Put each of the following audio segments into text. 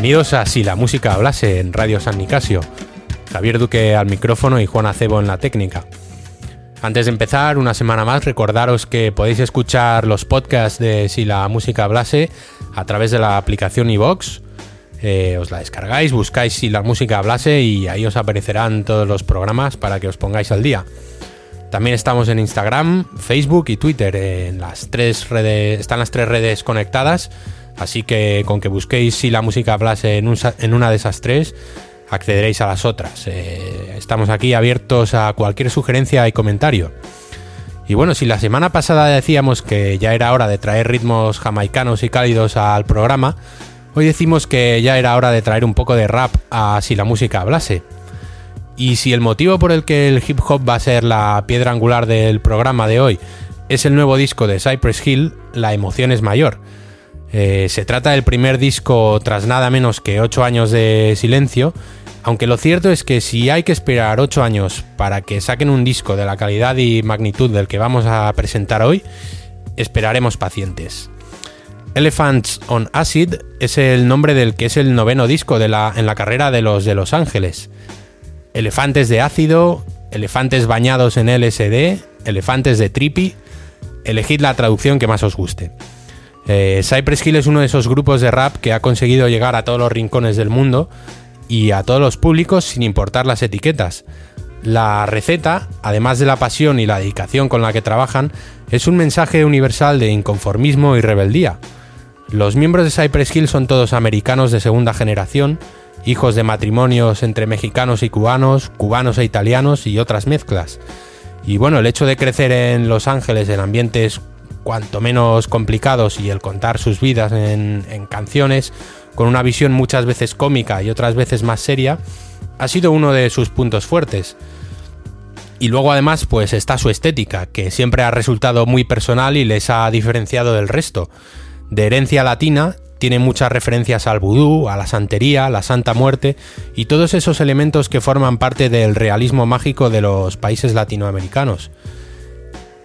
Bienvenidos a Si la música hablase en Radio San Nicasio. Javier Duque al micrófono y Juan Acebo en la técnica. Antes de empezar, una semana más, recordaros que podéis escuchar los podcasts de Si la música hablase a través de la aplicación iVox. Eh, os la descargáis, buscáis Si la música hablase y ahí os aparecerán todos los programas para que os pongáis al día. También estamos en Instagram, Facebook y Twitter. En las tres redes, están las tres redes conectadas. Así que con que busquéis si la música hablase en, una de esas tres, accederéis a las otras. Eh, estamos aquí abiertos a cualquier sugerencia y comentario. Y bueno, si la semana pasada decíamos que ya era hora de traer ritmos jamaicanos y cálidos al programa, hoy decimos que ya era hora de traer un poco de rap a si la música hablase. Y si el motivo por el que el hip hop va a ser la piedra angular del programa de hoy es el nuevo disco de Cypress Hill, la emoción es mayor. Eh, se trata del primer disco tras nada menos que 8 años de silencio, aunque lo cierto es que si hay que esperar 8 años para que saquen un disco de la calidad y magnitud del que vamos a presentar hoy, esperaremos pacientes. Elephants on Acid es el nombre del que es el noveno disco de la, en la carrera de los de Los Ángeles elefantes de ácido, elefantes bañados en LSD, elefantes de trippy. Elegid la traducción que más os guste. Eh, Cypress Hill es uno de esos grupos de rap que ha conseguido llegar a todos los rincones del mundo y a todos los públicos sin importar las etiquetas. La receta, además de la pasión y la dedicación con la que trabajan, es un mensaje universal de inconformismo y rebeldía. Los miembros de Cypress Hill son todos americanos de segunda generación, hijos de matrimonios entre mexicanos y cubanos, cubanos e italianos y otras mezclas. Y bueno, el hecho de crecer en Los Ángeles en ambientes cuanto menos complicados y el contar sus vidas en, canciones, con una visión muchas veces cómica y otras veces más seria, ha sido uno de sus puntos fuertes. Y luego además pues está su estética, que siempre ha resultado muy personal y les ha diferenciado del resto. De herencia latina, tiene muchas referencias al vudú, a la santería, la santa muerte y todos esos elementos que forman parte del realismo mágico de los países latinoamericanos.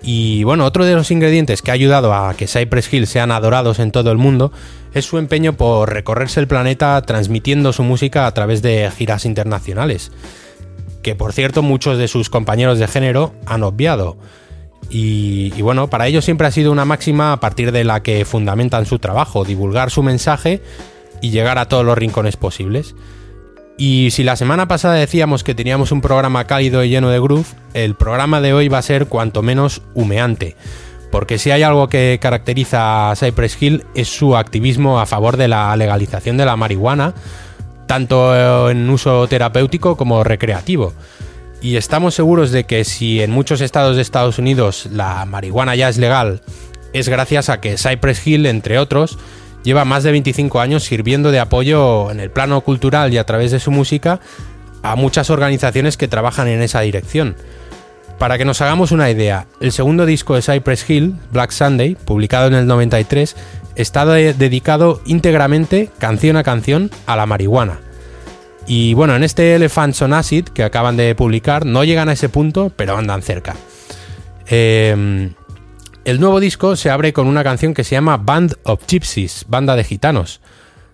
Y bueno, otro de los ingredientes que ha ayudado a que Cypress Hill sean adorados en todo el mundo es su empeño por recorrerse el planeta transmitiendo su música a través de giras internacionales, que por cierto muchos de sus compañeros de género han obviado. Y, bueno, para ellos siempre ha sido una máxima a partir de la que fundamentan su trabajo, divulgar su mensaje y llegar a todos los rincones posibles. Y si la semana pasada decíamos que teníamos un programa cálido y lleno de groove, el programa de hoy va a ser cuanto menos humeante. Porque si hay algo que caracteriza a Cypress Hill es su activismo a favor de la legalización de la marihuana, tanto en uso terapéutico como recreativo y estamos seguros de que si en muchos estados de Estados Unidos la marihuana ya es legal, es gracias a que Cypress Hill, entre otros, lleva más de 25 años sirviendo de apoyo en el plano cultural y a través de su música a muchas organizaciones que trabajan en esa dirección. Para que nos hagamos una idea, el segundo disco de Cypress Hill, Black Sunday, publicado en el 93, está dedicado íntegramente, canción a canción, a la marihuana. Y bueno, en este Elephants on Acid que acaban de publicar, no llegan a ese punto, pero andan cerca. Em, el nuevo disco se abre con una canción que se llama Band of Gypsies, banda de gitanos.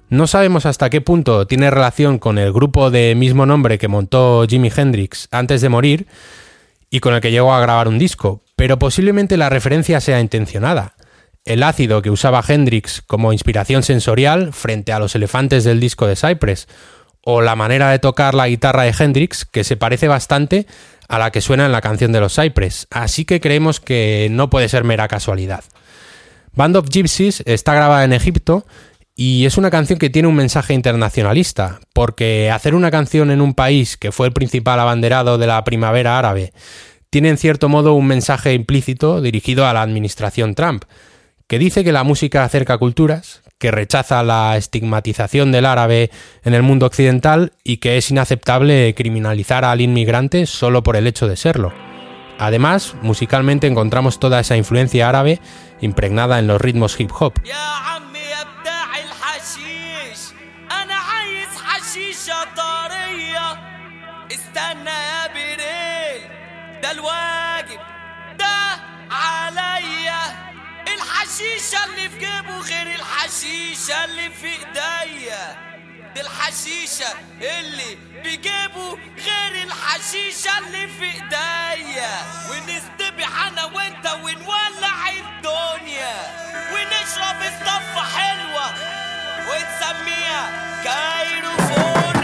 No sabemos hasta qué punto tiene relación con el grupo de mismo nombre que montó Jimi Hendrix antes de morir y con el que llegó a grabar un disco, pero posiblemente la referencia sea intencionada. El ácido que usaba Hendrix como inspiración sensorial frente a los elefantes del disco de Cypress, o la manera de tocar la guitarra de Hendrix, que se parece bastante a la que suena en la canción de los Cypress, así que creemos que no puede ser mera casualidad. Band of Gypsies está grabada en Egipto y es una canción que tiene un mensaje internacionalista, porque hacer una canción en un país que fue el principal abanderado de la primavera árabe tiene en cierto modo un mensaje implícito dirigido a la administración Trump, que dice que la música acerca culturas, que rechaza la estigmatización del árabe en el mundo occidental y que es inaceptable criminalizar al inmigrante solo por el hecho de serlo. Además, musicalmente encontramos toda esa influencia árabe impregnada en los ritmos hip hop. الحشيشة اللي في جيبه غير الحشيشة اللي في إيديا. الحشيشة اللي بيجيبوا غير الحشيشة اللي في إيديا. ونستبح أنا وإنت ونولع الدنيا. ونشرب الصفة حلوة ونسميها كايروفورنيا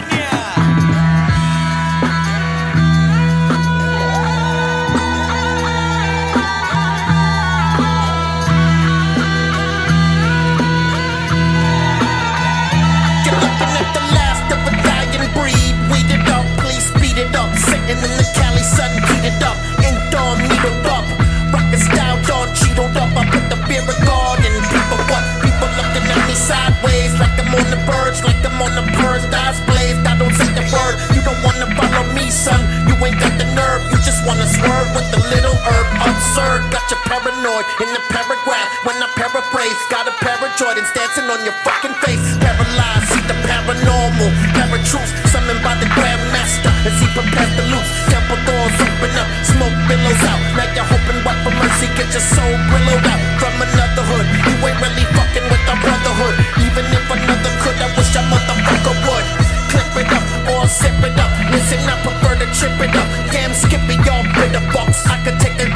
Sitting in the Cali sun, heated up. Indoor needled up. Rocket style, dawn cheetled up. I put the beer garden. People what? People looking at me sideways. Like I'm on the birds, like I'm on the birds. Eyes blazed, I don't say the word. You don't wanna follow me, son. You ain't got the nerve. You just wanna swerve with the little herb. Absurd, got you paranoid in the paragraph. When I paraphrase, got a pair of Jordans dancing on your fucking face. Paralyzed, see the paranormal. Paratroops, summoned by the Grandmaster. As he prepares to loose, temple doors open up, smoke billows out. Now you're hoping what for mercy, get your soul billowed out from another hood. You ain't really fucking with the brotherhood. Even if another could, I wish a motherfucker would. Clip it up or zip it up. Listen, I prefer to trip it up. Damn, skippy, y'all bitter box. I could take a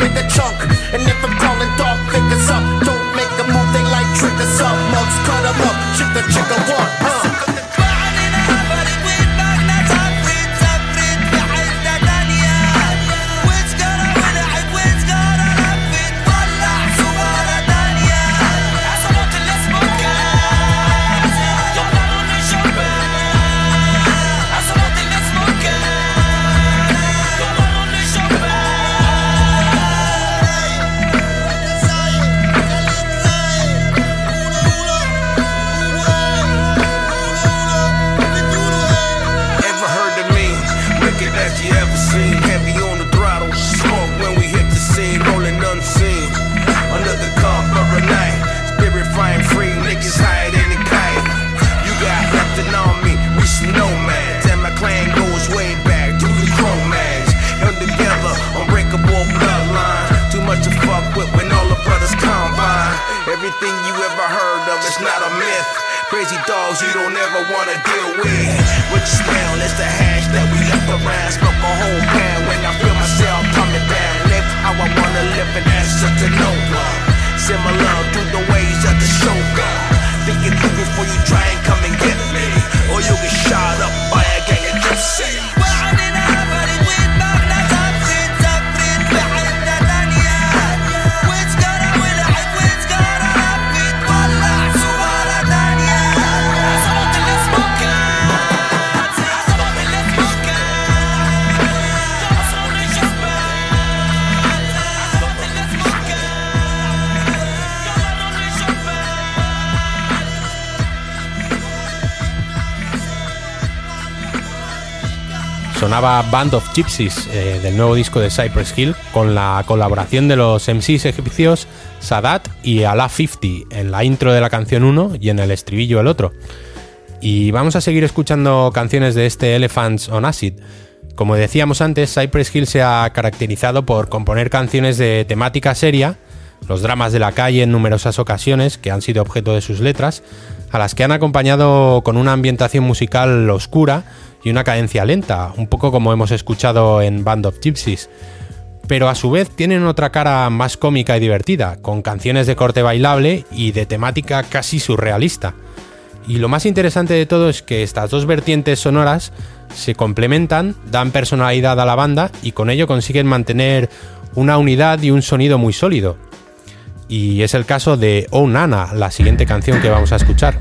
Sonaba Band of Gypsies eh, del nuevo disco de Cypress Hill con la colaboración de los MCs egipcios Sadat y Alaa 50 en la intro de la canción 1 y en el estribillo el otro. Y vamos a seguir escuchando canciones de este Elephants on Acid. Como decíamos antes, Cypress Hill se ha caracterizado por componer canciones de temática seria, los dramas de la calle en numerosas ocasiones, que han sido objeto de sus letras, a las que han acompañado con una ambientación musical oscura y una cadencia lenta, un poco como hemos escuchado en Band of Gypsies. Pero a su vez tienen otra cara más cómica y divertida, con canciones de corte bailable y de temática casi surrealista. Y lo más interesante de todo es que estas dos vertientes sonoras se complementan, dan personalidad a la banda y con ello consiguen mantener una unidad y un sonido muy sólido. Y es el caso de Oh Nana, la siguiente canción que vamos a escuchar.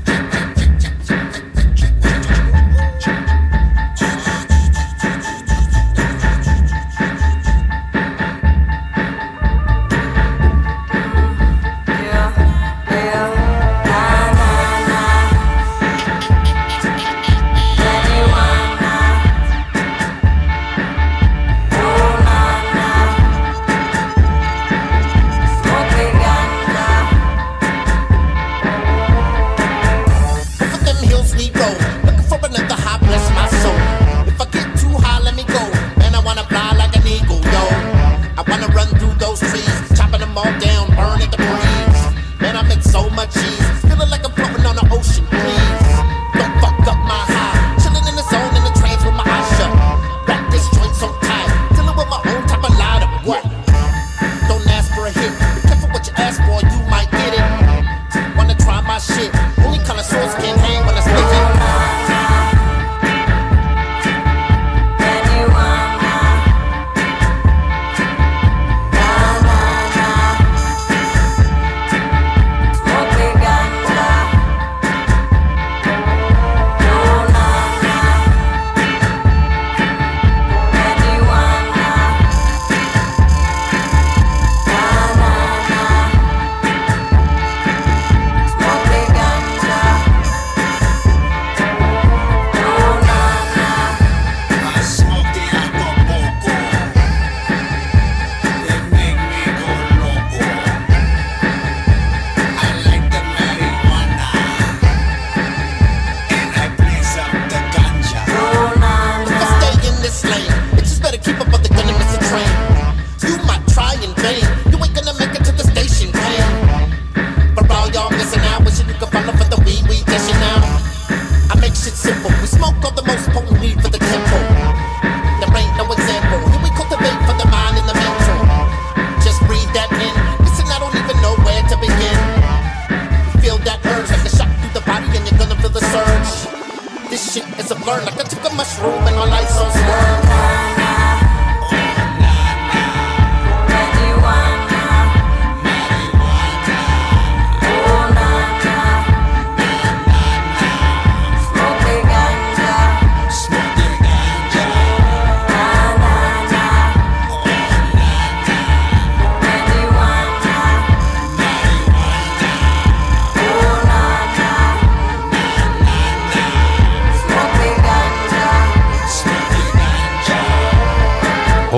Is a blur, like I took a mushroom and my life's on swerve.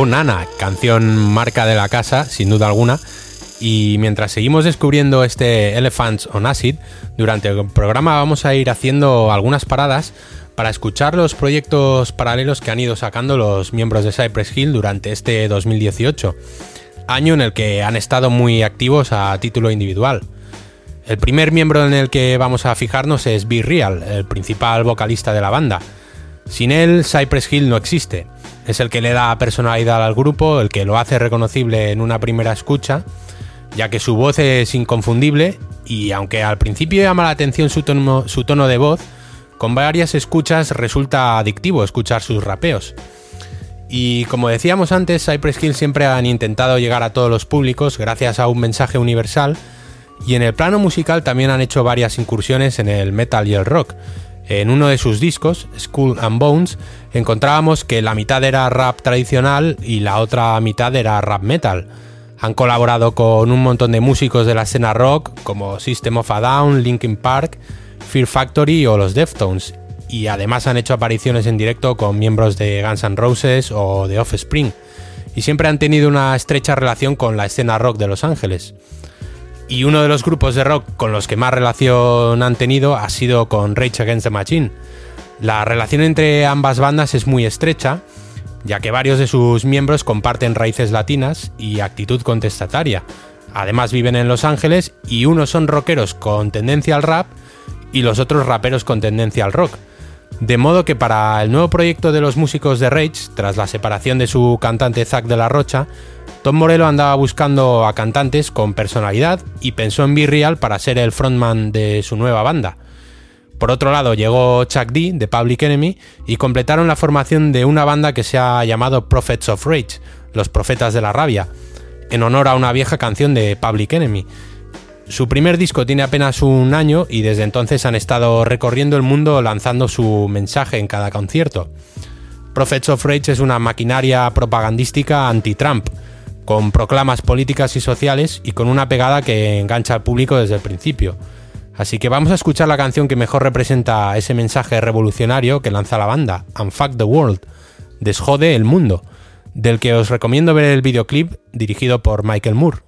Nana, canción marca de la casa, sin duda alguna. Y mientras seguimos descubriendo este Elephants on Acid, durante el programa vamos a ir haciendo algunas paradas para escuchar los proyectos paralelos que han ido sacando los miembros de Cypress Hill durante este 2018, año en el que han estado muy activos a título individual. El primer miembro en el que vamos a fijarnos es Be Real, el principal vocalista de la banda. Sin él, Cypress Hill no existe. Es el que le da personalidad al grupo, el que lo hace reconocible en una primera escucha, ya que su voz es inconfundible y aunque al principio llama la atención su tono, de voz, con varias escuchas resulta adictivo escuchar sus rapeos. Y como decíamos antes, Cypress Hill siempre han intentado llegar a todos los públicos gracias a un mensaje universal y en el plano musical también han hecho varias incursiones en el metal y el rock. En uno de sus discos, Skull and Bones, encontrábamos que la mitad era rap tradicional y la otra mitad era rap metal. Han colaborado con un montón de músicos de la escena rock como System of a Down, Linkin Park, Fear Factory o los Deftones, y además han hecho apariciones en directo con miembros de Guns N' Roses o de Offspring, y siempre han tenido una estrecha relación con la escena rock de Los Ángeles. Y uno de los grupos de rock con los que más relación han tenido ha sido con Rage Against the Machine. La relación entre ambas bandas es muy estrecha, ya que varios de sus miembros comparten raíces latinas y actitud contestataria. Además viven en Los Ángeles y unos son rockeros con tendencia al rap y los otros raperos con tendencia al rock. De modo que para el nuevo proyecto de los músicos de Rage, tras la separación de su cantante Zack de la Rocha, Tom Morello andaba buscando a cantantes con personalidad y pensó en Real para ser el frontman de su nueva banda. Por otro lado, llegó Chuck D de Public Enemy y completaron la formación de una banda que se ha llamado Prophets of Rage, los profetas de la rabia, en honor a una vieja canción de Public Enemy. Su primer disco tiene apenas un año y desde entonces han estado recorriendo el mundo lanzando su mensaje en cada concierto. Prophets of Rage es una maquinaria propagandística anti-Trump, con proclamas políticas y sociales y con una pegada que engancha al público desde el principio. Así que vamos a escuchar la canción que mejor representa ese mensaje revolucionario que lanza la banda, Unfuck the World, Desjode el Mundo, del que os recomiendo ver el videoclip dirigido por Michael Moore.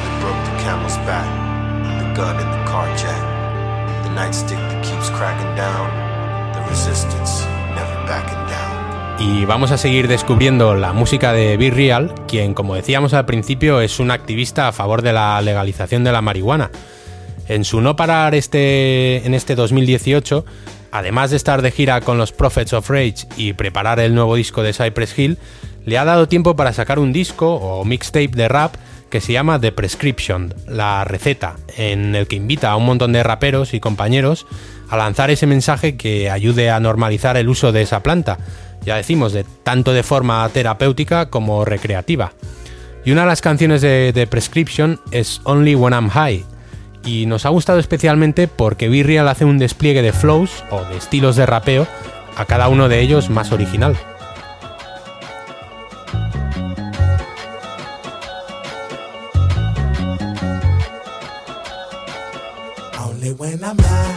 That broke the camel's back, the gun the car the nightstick that keeps cracking down, the resistance never backing down. Y vamos a seguir descubriendo la música de Be Real, quien, como decíamos al principio, es un activista a favor de la legalización de la marihuana. En su no parar este, en este 2018, además de estar de gira con los Prophets of Rage y preparar el nuevo disco de Cypress Hill, le ha dado tiempo para sacar un disco o mixtape de rap que se llama The Prescription, la receta, en el que invita a un montón de raperos y compañeros a lanzar ese mensaje que ayude a normalizar el uso de esa planta, ya decimos, de tanto de forma terapéutica como recreativa. Y una de las canciones de The Prescription es Only When I'm High, y nos ha gustado especialmente porque Virreal hace un despliegue de flows o de estilos de rapeo, a cada uno de ellos más original. When I'm high,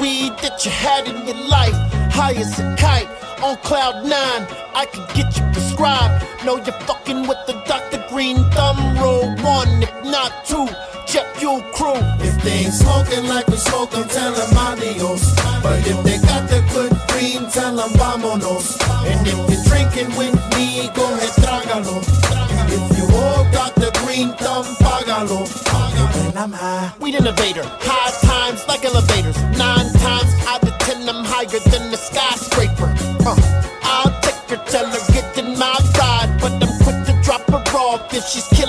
weed that you had in your life. High as a kite. On cloud nine, I could get you prescribed. Know you're fucking with the Dr. Green Thumb Roll one, if not two. Jet fuel crew. If they ain't smoking like we smoke, them tell them adios. But if they got the good green, tell them vámonos. And if you're drinking with me, go ahead, trágalo. If you all got the green thumb, págalo. When I'm high, Weed innovator, high times like elevators. Ten, I'm higher than the skyscraper. Uh, I'll take her, tell her get in my ride, but I'm quick to drop her off if she's killing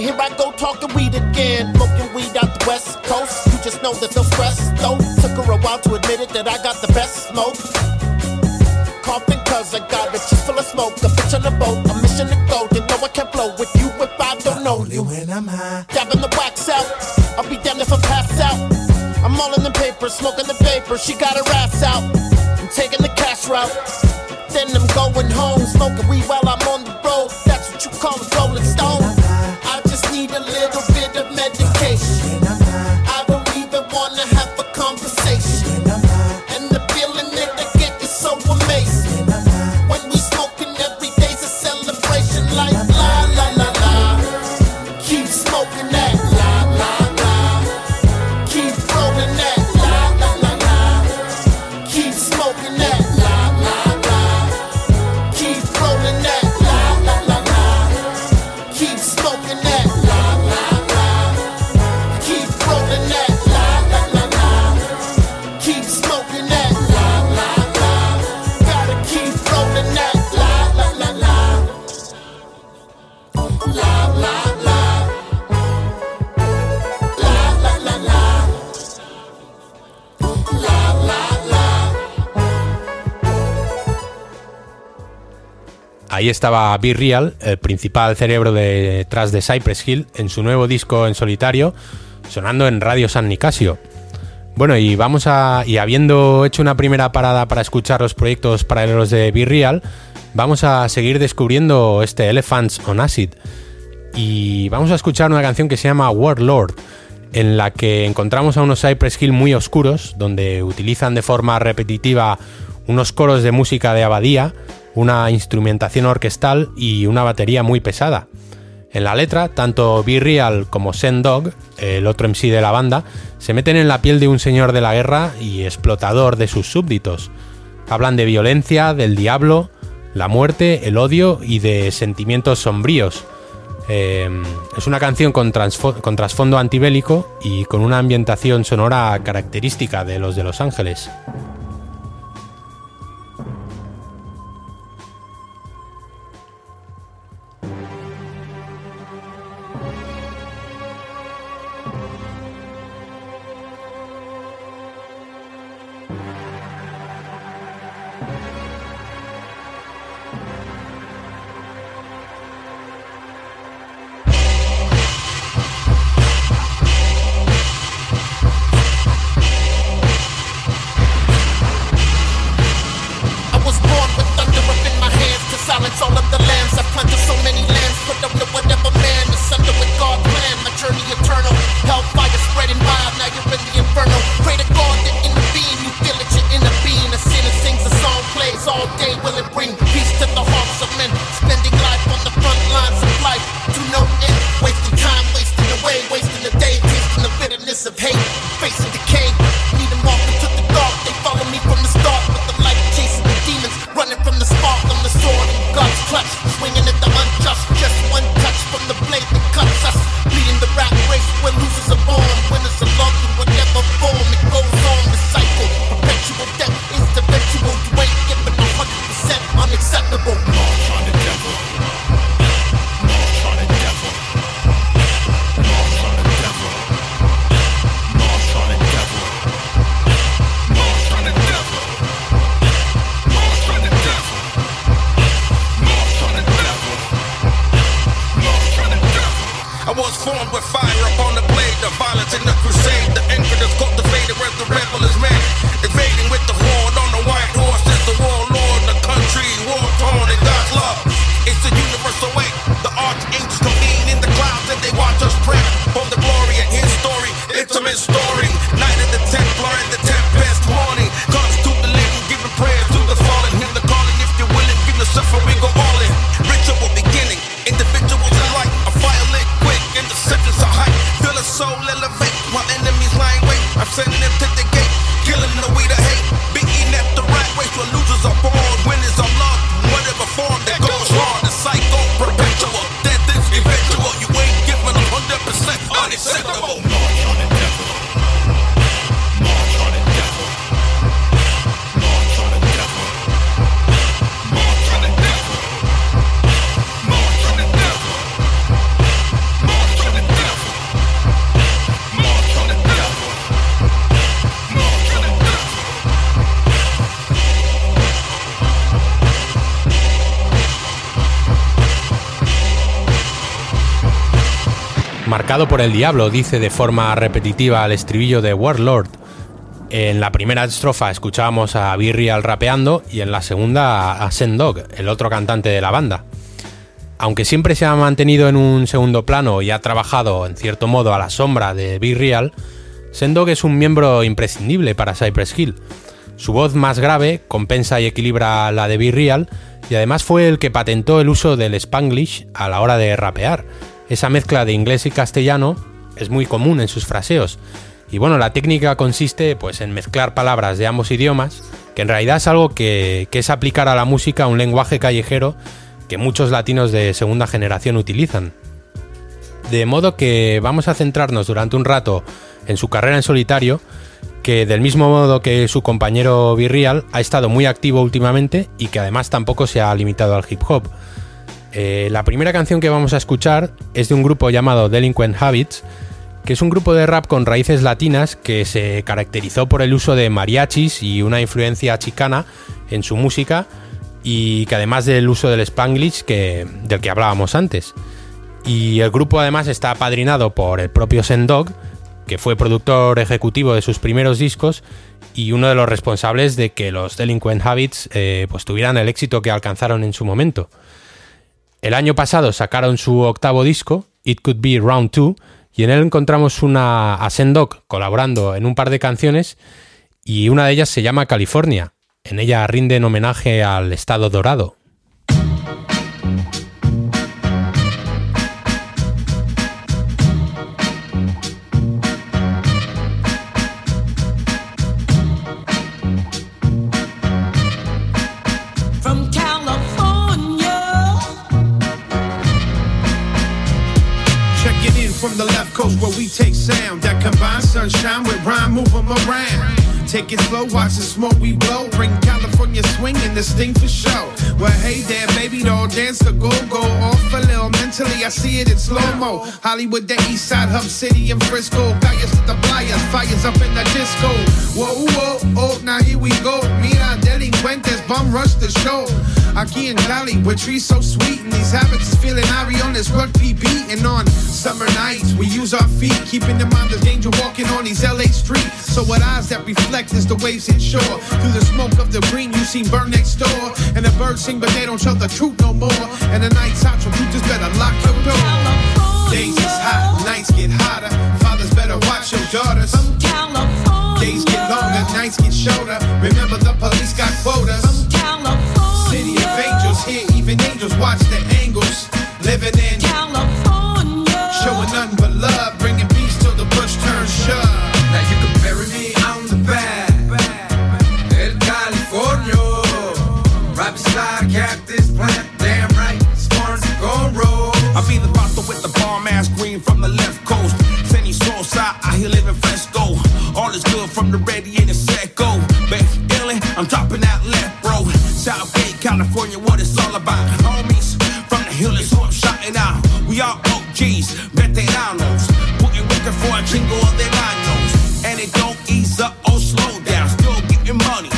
Here I go talking weed again. Smoking weed out the west coast. You just know that no stress, though. Took her a while to admit it that I got the best smoke. Coughing cause I got riches full of smoke. A bitch on a boat, a mission to go. You know I can't blow with you if I don't know Only you. when I'm high. Dabbing the wax out. I'll be damned if I pass out. I'm all in the paper, smoking the paper. She got her ass out. I'm taking the cash route. Then I'm going home, smoking weed while I'm on the road. That's what you call it Ahí estaba Be Real, el principal cerebro detrás de Cypress Hill, en su nuevo disco en solitario, sonando en Radio San Nicasio. Bueno, y vamos a. Y habiendo hecho una primera parada para escuchar los proyectos paralelos de Be Real, vamos a seguir descubriendo este Elephants on Acid. Y vamos a escuchar una canción que se llama Warlord, en la que encontramos a unos Cypress Hill muy oscuros, donde utilizan de forma repetitiva unos coros de música de abadía una instrumentación orquestal y una batería muy pesada. En la letra, tanto Be Real como Sendog, el otro MC de la banda, se meten en la piel de un señor de la guerra y explotador de sus súbditos. Hablan de violencia, del diablo, la muerte, el odio y de sentimientos sombríos. Em, es una canción con, con trasfondo antibélico y con una ambientación sonora característica de los de Los Ángeles. Pecado por el diablo dice de forma repetitiva al estribillo de Warlord. En la primera estrofa escuchábamos a Virreal rapeando y en la segunda a Sendog, el otro cantante de la banda. Aunque siempre se ha mantenido en un segundo plano y ha trabajado en cierto modo a la sombra de Virreal, Sendog es un miembro imprescindible para Cypress Hill. Su voz más grave compensa y equilibra la de Virreal y además fue el que patentó el uso del Spanglish a la hora de rapear. Esa mezcla de inglés y castellano es muy común en sus fraseos. Y bueno, la técnica consiste pues en mezclar palabras de ambos idiomas, que en realidad es algo que, que es aplicar a la música un lenguaje callejero que muchos latinos de segunda generación utilizan. De modo que vamos a centrarnos durante un rato en su carrera en solitario, que del mismo modo que su compañero Virreal ha estado muy activo últimamente y que además tampoco se ha limitado al hip hop. Eh, la primera canción que vamos a escuchar es de un grupo llamado Delinquent Habits, que es un grupo de rap con raíces latinas que se caracterizó por el uso de mariachis y una influencia chicana en su música y que además del uso del spanglish que, del que hablábamos antes. Y el grupo además está apadrinado por el propio Sendog, que fue productor ejecutivo de sus primeros discos y uno de los responsables de que los Delinquent Habits eh, pues tuvieran el éxito que alcanzaron en su momento. El año pasado sacaron su octavo disco, It Could Be Round 2, y en él encontramos una a Sendog colaborando en un par de canciones y una de ellas se llama California. En ella rinden homenaje al Estado Dorado. Around. Take it slow, watch the smoke we blow. Bring California swinging this thing for show. Well, hey there, baby doll, dance the go go off a little. Mentally, I see it in slow mo. Hollywood, the East Side, Hub City, and Frisco. Calles the playas, fires up in the disco. Whoa, whoa, oh, now here we go. Mira, delincuentes, bum rush the show. Aquí in Cali, where trees so sweet, and these habits is feeling Ari on this rugby beat. And on summer nights, we use our feet, keeping in mind the danger walking on these LA streets. So what eyes that reflect as the waves hit shore. Through the smoke of the green, you seen burn next door. And the birds sing, but they don't tell the truth no more. And the night's hot, so you just better lock your door. Days is hot, nights get hotter. Fathers better watch your daughters. From California. Days get longer, nights get shorter. Remember the police got quotas. Watch the angles. Living in, what it's all about. Homies from the hill is who I'm shouting out. We all OGs, veteranos. Putting working for a chingo of their años. And it don't ease up or slow down. Still getting money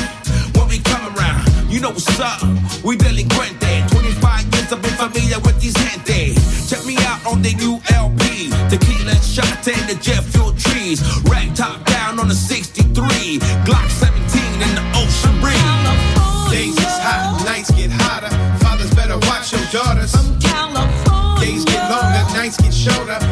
when we come around. You know what's up, we delinquente. 25 years I've been familiar with these gente. Check me out on the new LP. Tequila shot and the jet fuel trees. Rag top down on the 63. Glock shoulder.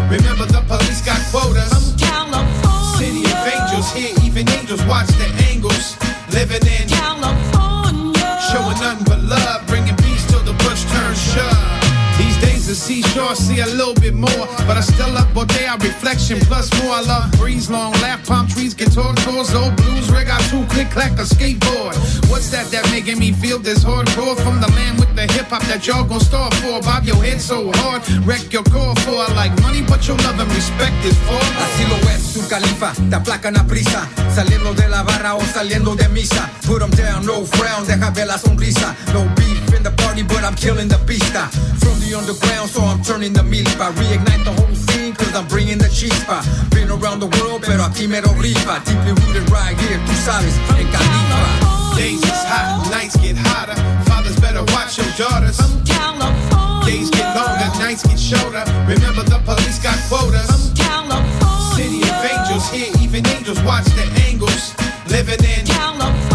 Seashore see a little bit more, but I still love Bodea reflection plus more. I love breeze, long laugh, palm trees, guitar chords, old blues, rig out two click clack a skateboard. What's that that making me feel this hardcore from the land with the hip hop that y'all gon' start for? Bob your head so hard, wreck your core for. I like money, but your love and respect is for. Así lo es su califa, te aplacan a prisa Saliendo de la barra o saliendo de misa Put 'em down, no frown, deja ver la sonrisa No beef in the party, but I'm killing the pista From the underground, so I'm turning the milpa Reignite the whole scene, cause I'm bringing the chispa Been around the world, pero aquí me lo rifa Deeply rooted right here, tú sabes, en Califa Days is hot, nights get hotter. Fathers better watch your daughters. From California. Days get longer, nights get shorter. Remember the police got quotas. From California. City of angels, here even angels watch the angles. Living in, California.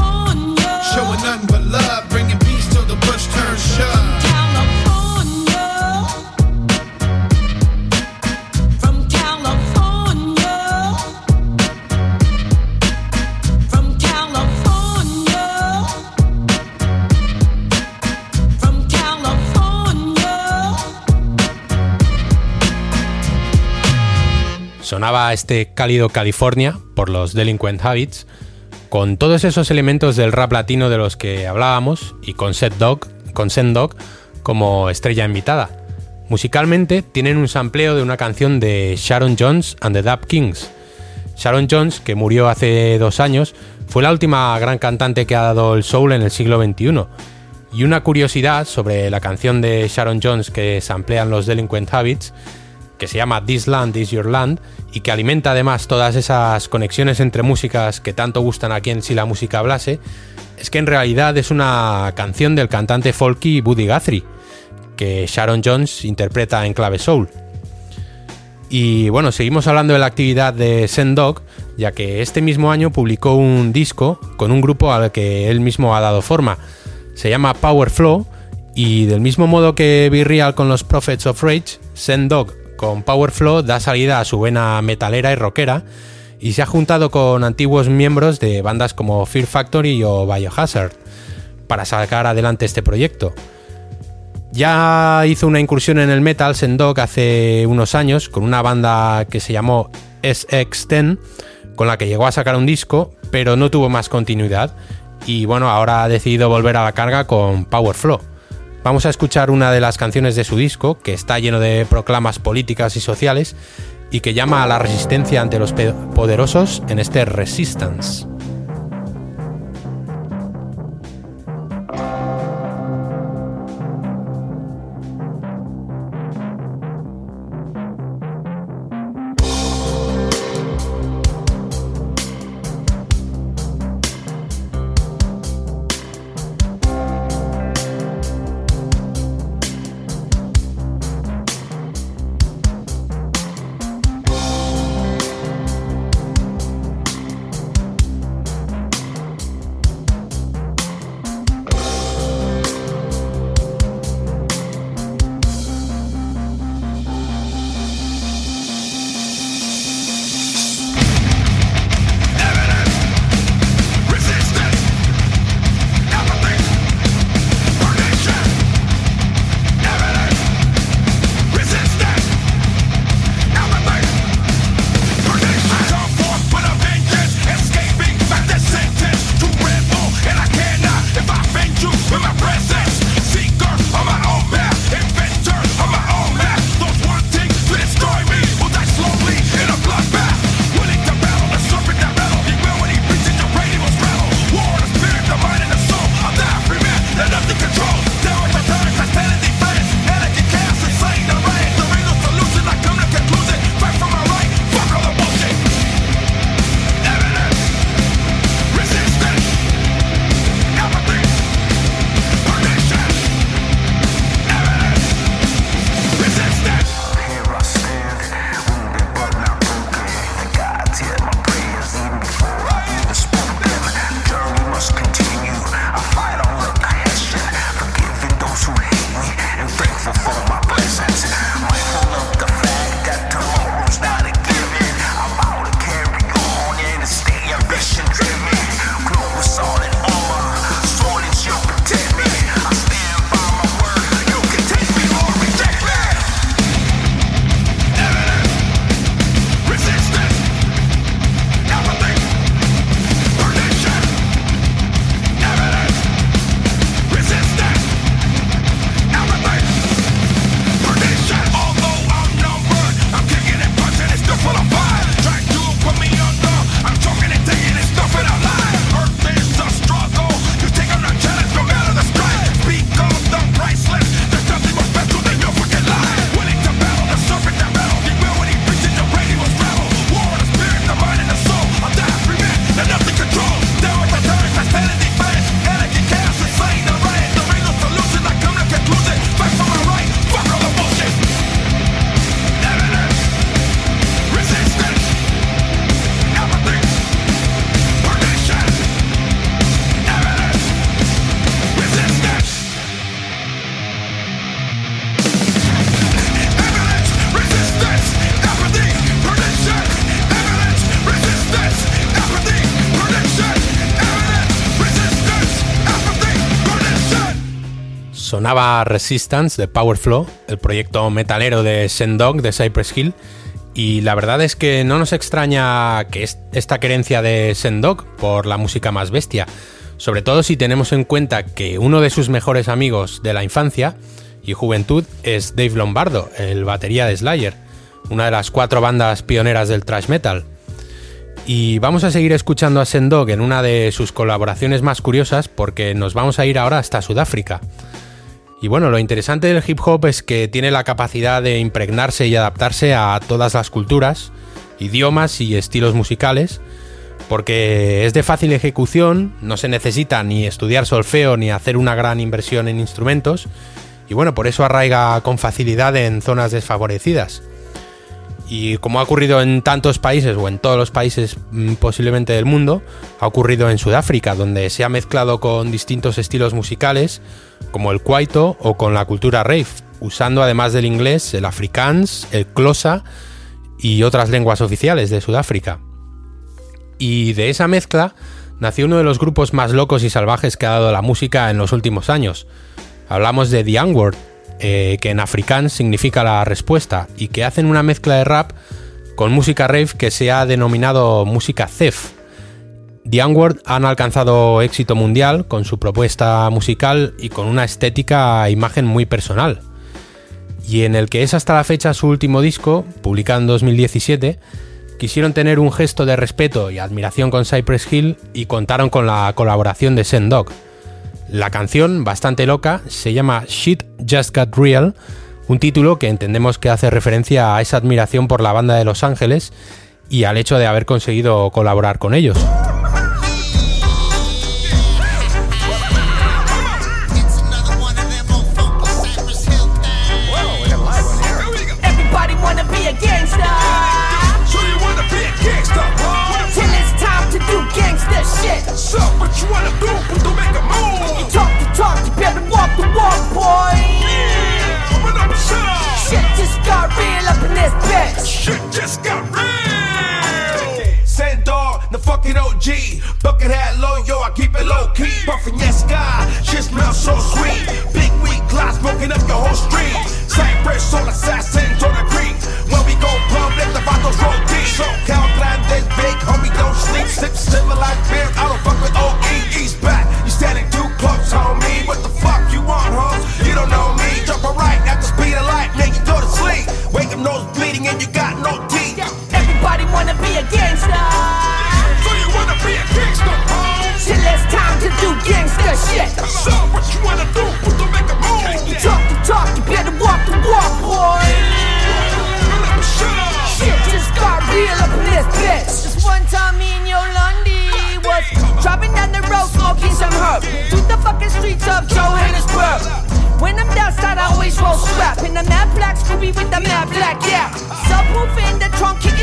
showing nothing but love, Sonaba este cálido California por los Delinquent Habits, con todos esos elementos del rap latino de los que hablábamos y con Set Dog, con Sen Dog como estrella invitada. Musicalmente tienen un sampleo de una canción de Sharon Jones and the Dap Kings. Sharon Jones, que murió hace dos años, fue la última gran cantante que ha dado el soul en el siglo XXI. Y una curiosidad sobre la canción de Sharon Jones que samplean los Delinquent Habits que se llama This Land is Your Land y que alimenta además todas esas conexiones entre músicas que tanto gustan aquí en Si la música hablase, es que en realidad es una canción del cantante folky Buddy Guthrie, que Sharon Jones interpreta en clave soul. Y bueno, seguimos hablando de la actividad de Sendog, ya que este mismo año publicó un disco con un grupo al que él mismo ha dado forma. Se llama Power Flow y del mismo modo que Be Real con los Prophets of Rage, Sendog con Power Flow da salida a su vena metalera y rockera y se ha juntado con antiguos miembros de bandas como Fear Factory o Biohazard para sacar adelante este proyecto. Ya hizo una incursión en el metal Sendog hace unos años con una banda que se llamó SX10 con la que llegó a sacar un disco pero no tuvo más continuidad y bueno ahora ha decidido volver a la carga con Power Flow. Vamos a escuchar una de las canciones de su disco, que está lleno de proclamas políticas y sociales, y que llama a la resistencia ante los poderosos en este Resistance. Sonaba Resistance de Powerflow, el proyecto metalero de Sendog de Cypress Hill, y la verdad es que no nos extraña que es- esta querencia de Sendog por la música más bestia, sobre todo si tenemos en cuenta que uno de sus mejores amigos de la infancia y juventud es Dave Lombardo, el batería de Slayer, una de las cuatro bandas pioneras del thrash metal. Y vamos a seguir escuchando a Sendog en una de sus colaboraciones más curiosas porque nos vamos a ir ahora hasta Sudáfrica. Y bueno, lo interesante del hip hop es que tiene la capacidad de impregnarse y adaptarse a todas las culturas, idiomas y estilos musicales, porque es de fácil ejecución, no se necesita ni estudiar solfeo ni hacer una gran inversión en instrumentos, y bueno, por eso arraiga con facilidad en zonas desfavorecidas. Y como ha ocurrido en tantos países o en todos los países mm, posiblemente del mundo, ha ocurrido en Sudáfrica, donde se ha mezclado con distintos estilos musicales, como el kwaito o con la cultura rave, usando además del inglés el afrikaans, el xhosa y otras lenguas oficiales de Sudáfrica. Y de esa mezcla nació uno de los grupos más locos y salvajes que ha dado la música en los últimos años. Hablamos de The Unword, eh, que en afrikaans significa la respuesta, y que hacen una mezcla de rap con música rave que se ha denominado música Zef. The Unword han alcanzado éxito mundial con su propuesta musical y con una estética e imagen muy personal. Y en el que es hasta la fecha su último disco, publicado en 2017, quisieron tener un gesto de respeto y admiración con Cypress Hill y contaron con la colaboración de Sendog. La canción, bastante loca, se llama Shit Just Got Real, un título que entendemos que hace referencia a esa admiración por la banda de Los Ángeles y al hecho de haber conseguido colaborar con ellos. Real up in this bitch. Shit just got real. Sand dog, the fucking OG. Bucket hat low, yo, I keep it low key. Puffin' yes sky, shit smells so sweet. Big weed glass smoking up your whole street. Cypress on assassins on the creek. When we go plumb, let the vatos roll deep. So Cal this big, homie, don't sleep. Sip like beer, I don't fuck with OE. East back, you standing too close, homie. What Everybody wanna be a gangster. So you wanna be a gangster, huh? Till it's time to do gangster shit. So what you wanna do to make a move? Talk the talk, you better walk the walk, boy. Open up and shut up. Shit just got real up in this bitch. Just one time me and Yolandi was driving down the road smoking some herb through the fucking streets of Johannesburg. When I'm downside, I always roll strap in the mad black Scooby with the mad black, yeah. Subwoofer in the trunk, kick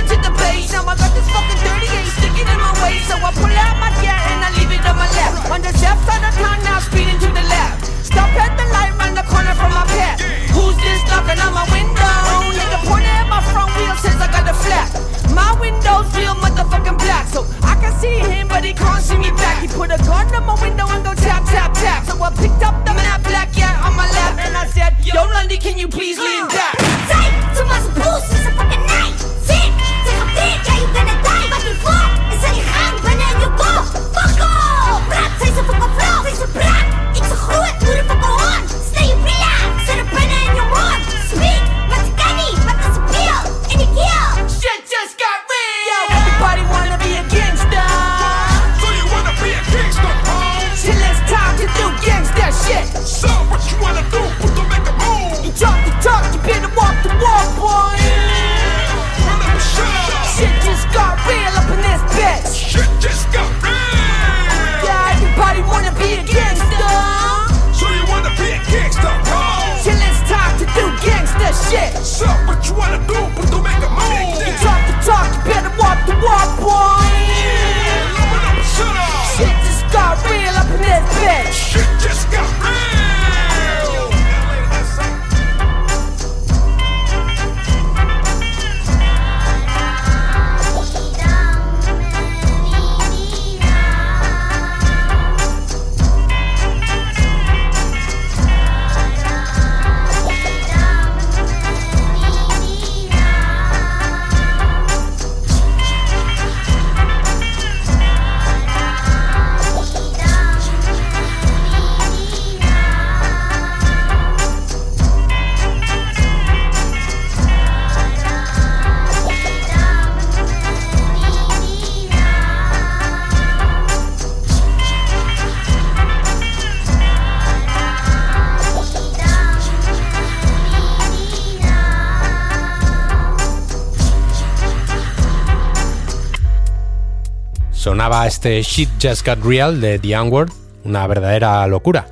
to. Now I got this fucking 38 sticking in my waist, so I pull out my gat and I leave it on my left. On the left side of town, now speeding to the left. Stop at the light, round the corner from my pet. Who's this knocking on my window? Nigga pointing at my front wheel says I got the flat. My window's real motherfucking black, so I can see him, but he can't see me back. He put a gun on my window and go tap, tap, tap. So I picked up the map, black yeah on my lap and I said, Yo, Lundy, can you please lean back? Tight, too much boost, este Shit Just Got Real de The Unword, una verdadera locura.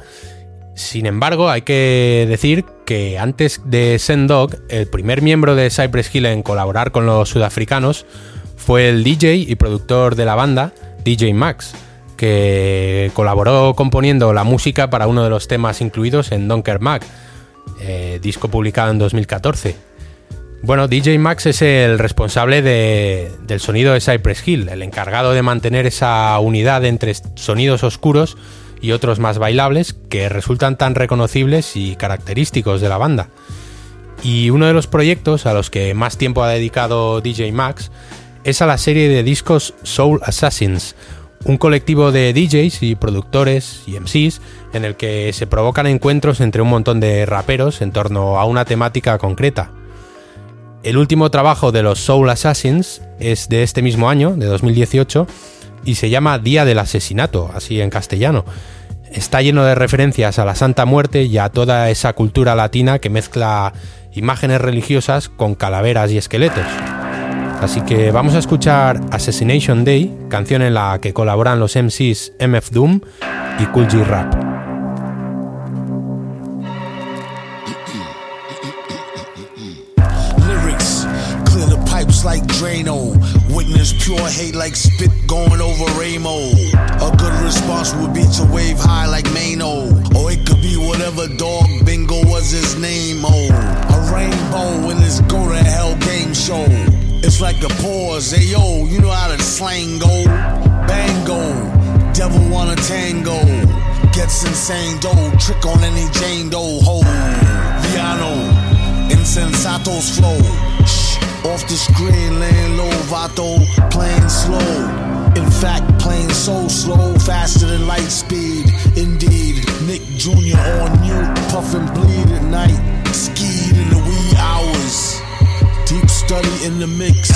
Sin embargo, hay que decir que antes de Sendog, el primer miembro de Cypress Hill en colaborar con los sudafricanos fue el DJ y productor de la banda, DJ Max, que colaboró componiendo la música para uno de los temas incluidos en Donker Mac, eh, disco publicado en 2014. Bueno, DJ Max es el responsable de- del sonido de Cypress Hill, el encargado de mantener esa unidad entre sonidos oscuros y otros más bailables que resultan tan reconocibles y característicos de la banda. Y uno de los proyectos a los que más tiempo ha dedicado DJ Max es a la serie de discos Soul Assassins, un colectivo de DJs y productores y MCs en el que se provocan encuentros entre un montón de raperos en torno a una temática concreta. El último trabajo de los Soul Assassins es de este mismo año, de 2018, y se llama Día del Asesinato, así en castellano. Está lleno de referencias a la Santa Muerte y a toda esa cultura latina que mezcla imágenes religiosas con calaveras y esqueletos. Así que vamos a escuchar Assassination Day, canción en la que colaboran los MCs MF Doom y Cool G Rap. Like Drano. Witness pure hate like spit going over Ramo. A good response would be to wave high like Mano. Or it could be whatever dog bingo was his name. Oh, a rainbow in this go to hell game show. It's like a pause. Hey yo, you know how the slang go. Bango, devil wanna tango. Gets insane dough, trick on any Jane Doe. Ho, Viano. Insensatos flow. Off the screen, laying low, Vato, playing slow. In fact, playing so slow, faster than light speed. Indeed, Nick Jr. on you, puff and bleed at night. Skied in the wee hours. Deep study in the mix.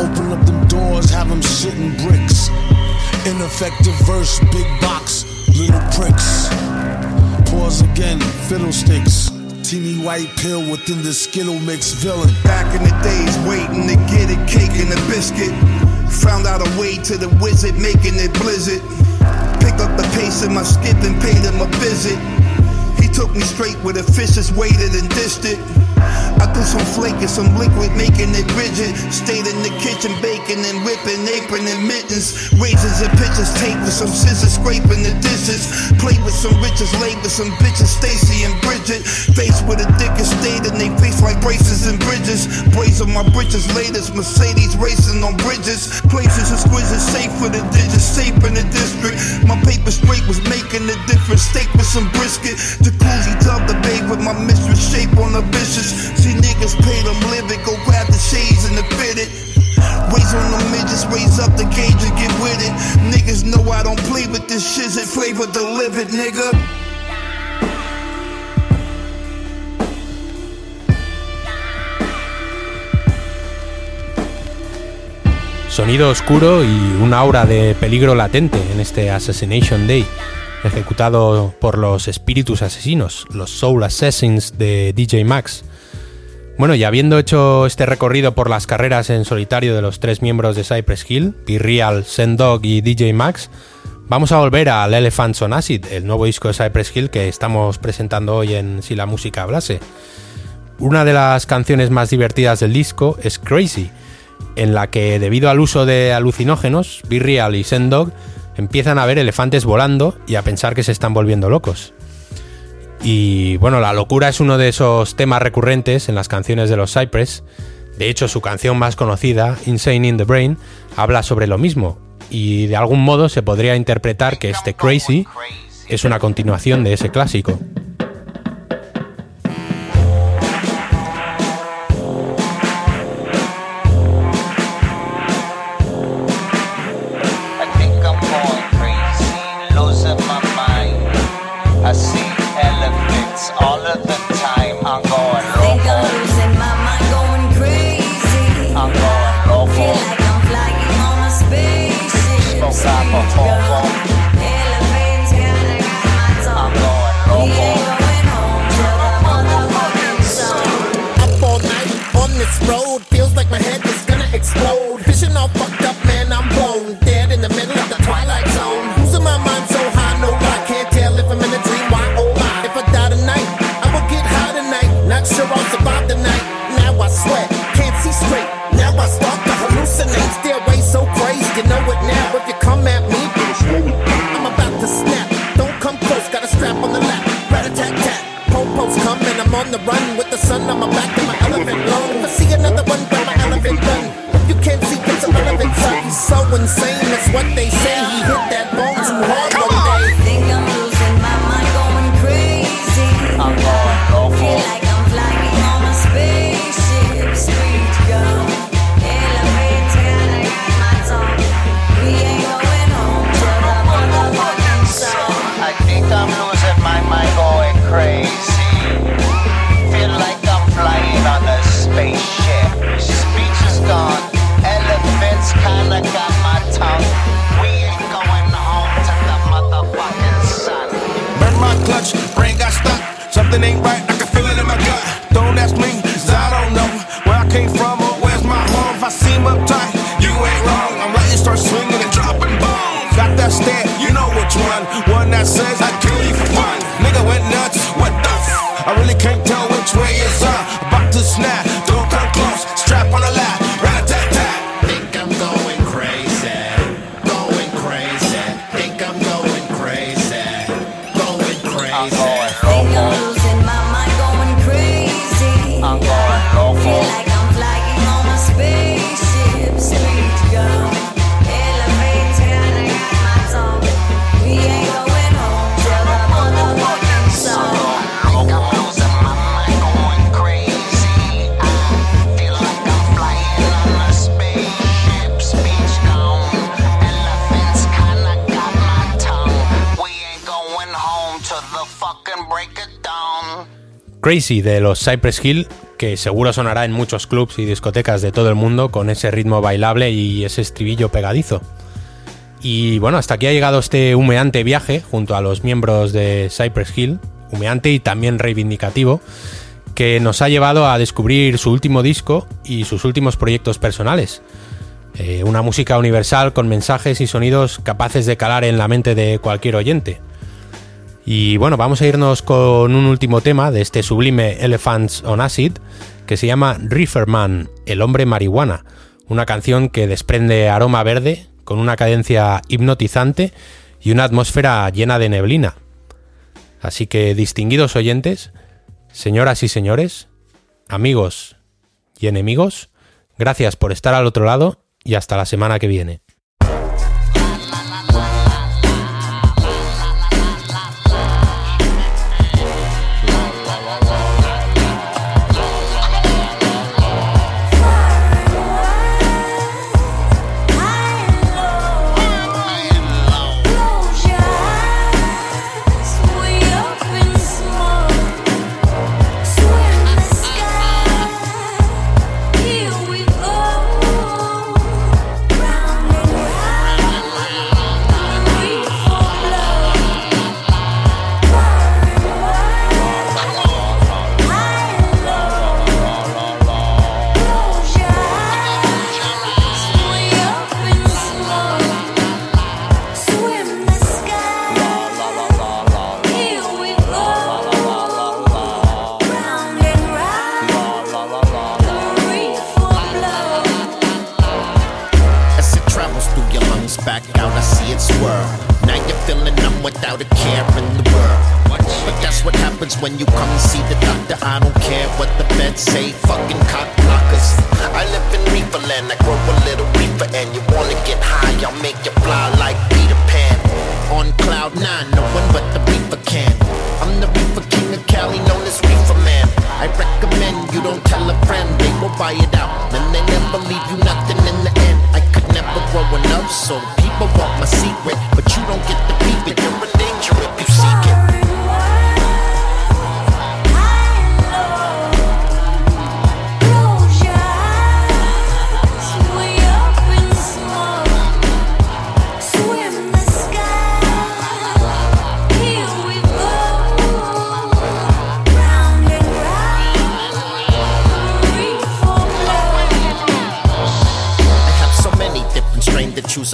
Open up them doors, have them shitting bricks. Ineffective verse, big box, little pricks. Pause again, fiddlesticks. Teeny white pill within the Skittle mix villain. Back in the days, waiting to get it, cake and a biscuit. Found out a way to the wizard, making it blizzard. Picked up the pace in my skip and paid him a visit. He took me straight where the fishes waited and dished it. I threw some flake and some liquid, making it rigid. Stayed in the kitchen, baking and whipping, apron and mittens. Razors and pitchers, tape with some scissors, scraping the dishes. Played with some riches, laid with some bitches, Stacy and Bridget. Faced with a dick and stayed in they face like braces and bridges. Brace on my britches, latest Mercedes racing on bridges. Places exquisite, safe for the digits, safe in the district. My paper straight was making a difference. Steak with some brisket. Jacuzzi tub the babe with my mistress, shape on the vicious. See niggas pay them living, go grab the shades and the fitted. Raise on the midgets, raise up the cage and get with it. Niggas know I don't play with this shit, it flavor delivered, nigga. Sonido oscuro y una aura de peligro latente en este Assassination Day, ejecutado por los espíritus asesinos, los Soul Assassins de DJ Max. Bueno, y habiendo hecho este recorrido por las carreras en solitario de los tres miembros de Cypress Hill, P-Real, Sendog y DJ Max, vamos a volver al Elephants on Acid, el nuevo disco de Cypress Hill que estamos presentando hoy en Si la música hablase. Una de las canciones más divertidas del disco es Crazy, en la que debido al uso de alucinógenos, Be-Real y Sendog empiezan a ver elefantes volando y a pensar que se están volviendo locos. Y bueno, la locura es uno de esos temas recurrentes en las canciones de los Cypress. De hecho, su canción más conocida, Insane in the Brain, habla sobre lo mismo. Y de algún modo se podría interpretar que este Crazy es una continuación de ese clásico. De los Cypress Hill, que seguro sonará en muchos clubs y discotecas de todo el mundo con ese ritmo bailable y ese estribillo pegadizo. Y bueno, hasta aquí ha llegado este humeante viaje junto a los miembros de Cypress Hill, humeante y también reivindicativo, que nos ha llevado a descubrir su último disco y sus últimos proyectos personales. Eh, una música universal con mensajes y sonidos capaces de calar en la mente de cualquier oyente. Y bueno, vamos a irnos con un último tema de este sublime Elephants on Acid, que se llama Reeferman, el hombre marihuana, una canción que desprende aroma verde, con una cadencia hipnotizante y una atmósfera llena de neblina. Así que, distinguidos oyentes, señoras y señores, amigos y enemigos, gracias por estar al otro lado y hasta la semana que viene.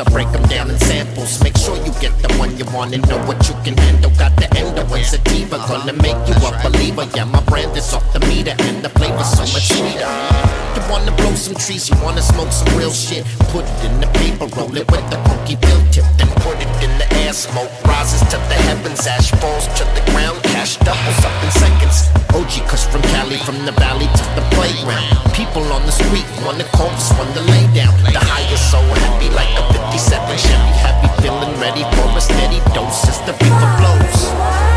I break them down in samples. Make sure you get the one you want and know what you can handle. Endo and sativa, gonna make you a believer. Yeah, my brand is off the meter and the flavor's so much sweeter. You wanna blow some trees, you wanna smoke some real shit. Put it in the paper, roll it with the funky bill tip, then put it in the air. Smoke rises to the heavens, ash falls to the ground, cash doubles up in seconds. OG cuss from Cali, from the valley to the playground. People on the street wanna call this one to lay down. The high is so happy, like a 57 Chevy Happy feeling ready for a steady dose as the reaper blows.